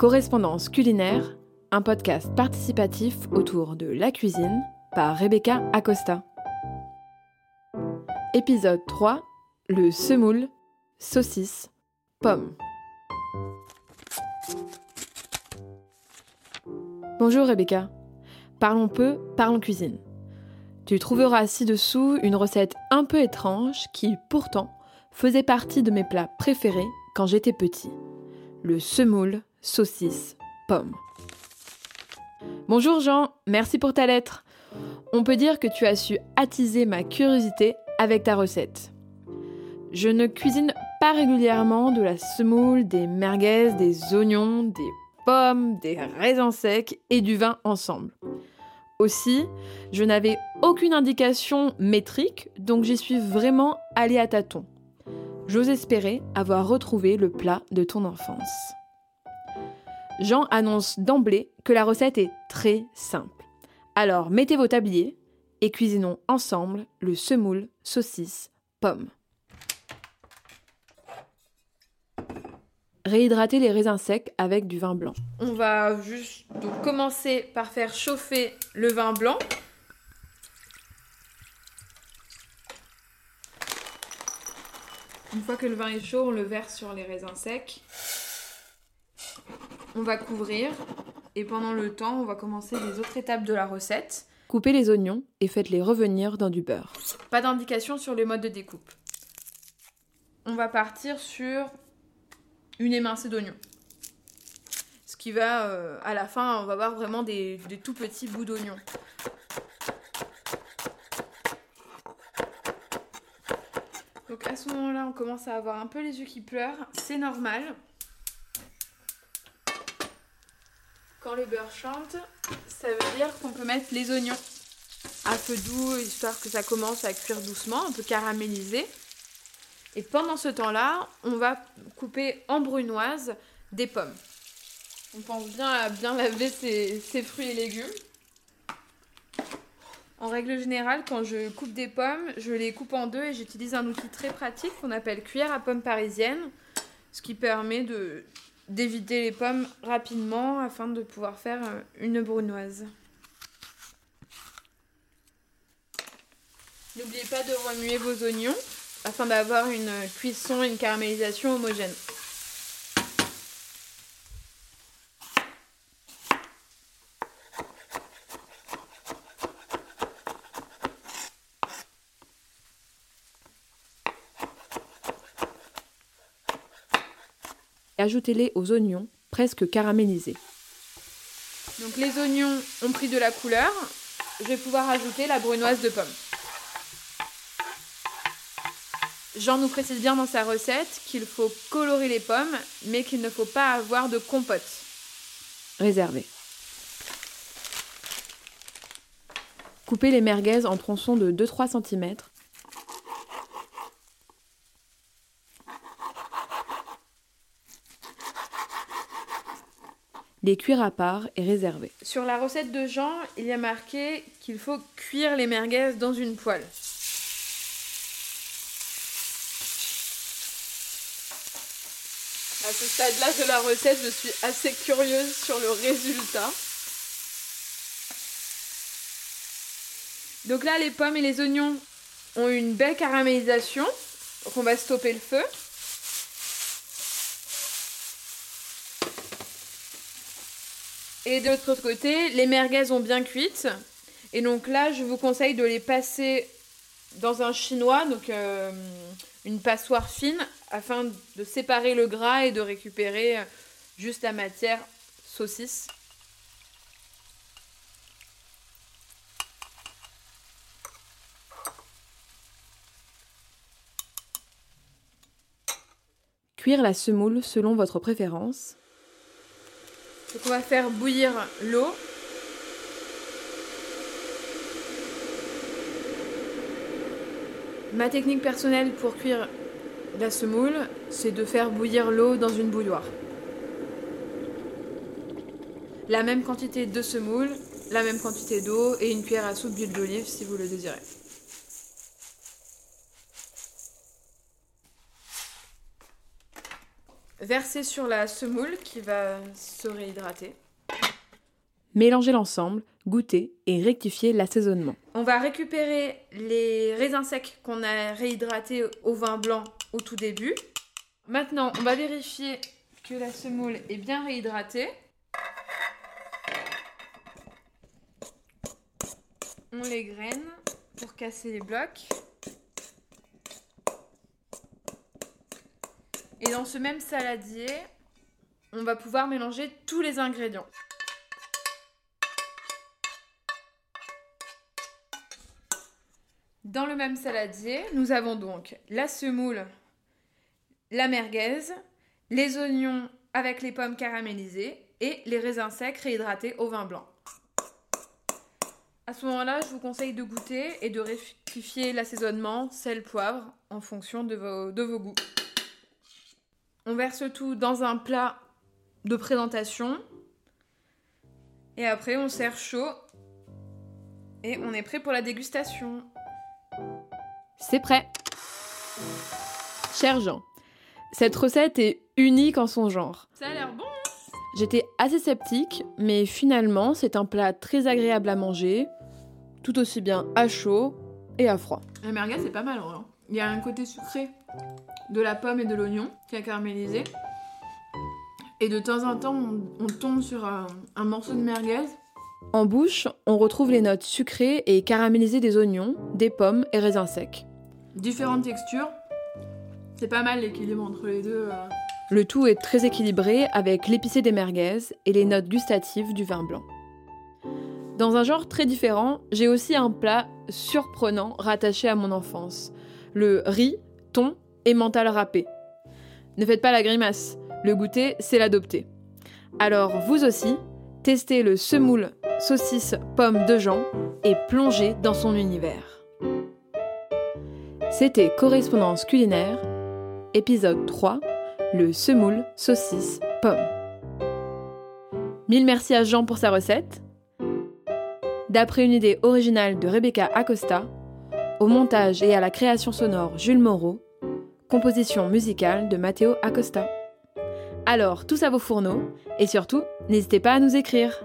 Correspondance culinaire, un podcast participatif autour de la cuisine par Rebecca Acosta. Épisode 3 Le semoule, saucisse, pomme. Bonjour Rebecca. Parlons peu, parlons cuisine. Tu trouveras ci-dessous une recette un peu étrange qui, pourtant, faisait partie de mes plats préférés quand j'étais petit. Le semoule, saucisse, pomme. Bonjour Jean, merci pour ta lettre. On peut dire que tu as su attiser ma curiosité avec ta recette. Je ne cuisine pas régulièrement de la semoule, des merguez, des oignons, des pommes, des raisins secs et du vin ensemble. Aussi, je n'avais aucune indication métrique, donc j'y suis vraiment allée à tâtons. J'ose espérer avoir retrouvé le plat de ton enfance. Jean annonce d'emblée que la recette est très simple. Alors mettez vos tabliers et cuisinons ensemble le semoule saucisse pomme. Réhydrater les raisins secs avec du vin blanc. On va juste commencer par faire chauffer le vin blanc. Une fois que le vin est chaud, on le verse sur les raisins secs. On va couvrir et pendant le temps, on va commencer les autres étapes de la recette. Coupez les oignons et faites-les revenir dans du beurre. Pas d'indication sur les modes de découpe. On va partir sur une émincée d'oignons. Ce qui va, euh, à la fin, on va voir vraiment des, des tout petits bouts d'oignons. Donc à ce moment-là, on commence à avoir un peu les yeux qui pleurent. C'est normal. Quand le beurre chante, ça veut dire qu'on peut mettre les oignons à feu doux, histoire que ça commence à cuire doucement, un peu caramélisé. Et pendant ce temps-là, on va couper en brunoise des pommes. On pense bien à bien laver ses fruits et légumes. En règle générale, quand je coupe des pommes, je les coupe en deux et j'utilise un outil très pratique qu'on appelle cuillère à pommes parisienne, ce qui permet de d'éviter les pommes rapidement afin de pouvoir faire euh, une brunoise. N'oubliez pas de remuer vos oignons afin d'avoir une cuisson et une caramélisation homogène. Ajoutez-les aux oignons presque caramélisés. Donc les oignons ont pris de la couleur. Je vais pouvoir ajouter la brunoise de pomme. Jean nous précise bien dans sa recette qu'il faut colorer les pommes, mais qu'il ne faut pas avoir de compote. Réservé. Coupez les merguez en tronçons de 2-3 cm les à part et réserver. Sur la recette de Jean, il y a marqué qu'il faut cuire les merguez dans une poêle. À ce stade-là de la recette, je suis assez curieuse sur le résultat. Donc là, les pommes et les oignons ont une belle caramélisation. Donc on va stopper le feu. Et de l'autre côté, les merguez ont bien cuites. Et donc là, je vous conseille de les passer dans un chinois, donc euh, une passoire fine, afin de séparer le gras et de récupérer euh, juste la matière saucisse. Cuire la semoule selon votre préférence. Donc on va faire bouillir l'eau. Ma technique personnelle pour cuire la semoule, c'est de faire bouillir l'eau dans une bouilloire. La même quantité de semoule, la même quantité d'eau et une cuillère à soupe d'huile d'olive si vous le désirez. Verser sur la semoule qui va se réhydrater. Mélanger l'ensemble, goûter et rectifier l'assaisonnement. On va récupérer les raisins secs qu'on a réhydratés au vin blanc au tout début. Maintenant, on va vérifier que la semoule est bien réhydratée. On les graine pour casser les blocs. Et dans ce même saladier, on va pouvoir mélanger tous les ingrédients. Dans le même saladier, nous avons donc la semoule, la merguez, les oignons avec les pommes caramélisées et les raisins secs réhydratés au vin blanc. À ce moment-là, je vous conseille de goûter et de rectifier l'assaisonnement, sel, poivre, en fonction de vos, de vos goûts. On verse tout dans un plat de présentation. Et après, on sert chaud. Et on est prêt pour la dégustation. C'est prêt Cher Jean, cette recette est unique en son genre. Ça a l'air bon J'étais assez sceptique, mais finalement, c'est un plat très agréable à manger, tout aussi bien à chaud et à froid. La merguez, c'est pas mal, hein. Il y a un côté sucré de la pomme et de l'oignon qui a caramélisé. Et de temps en temps, on, tombe sur un, un morceau de merguez. En bouche, on retrouve les notes sucrées et caramélisées des oignons, des pommes et raisins secs. Différentes textures. C'est pas mal l'équilibre entre les deux. euh. Le tout est très équilibré avec l'épicé des merguez et les notes gustatives du vin blanc. Dans un genre très différent, j'ai aussi un plat surprenant rattaché à mon enfance. Le riz, thon et mental râpé. Ne faites pas la grimace, le goûter, c'est l'adopter. Alors vous aussi, testez le semoule saucisse pomme de Jean et plongez dans son univers. C'était Correspondance culinaire, épisode 3, le semoule saucisse pomme. Mille merci à Jean pour sa recette. D'après une idée originale de Rebecca Acosta, au montage et à la création sonore Jules Moreau, composition musicale de Matteo Acosta. Alors, tous à vos fourneaux, et surtout, n'hésitez pas à nous écrire.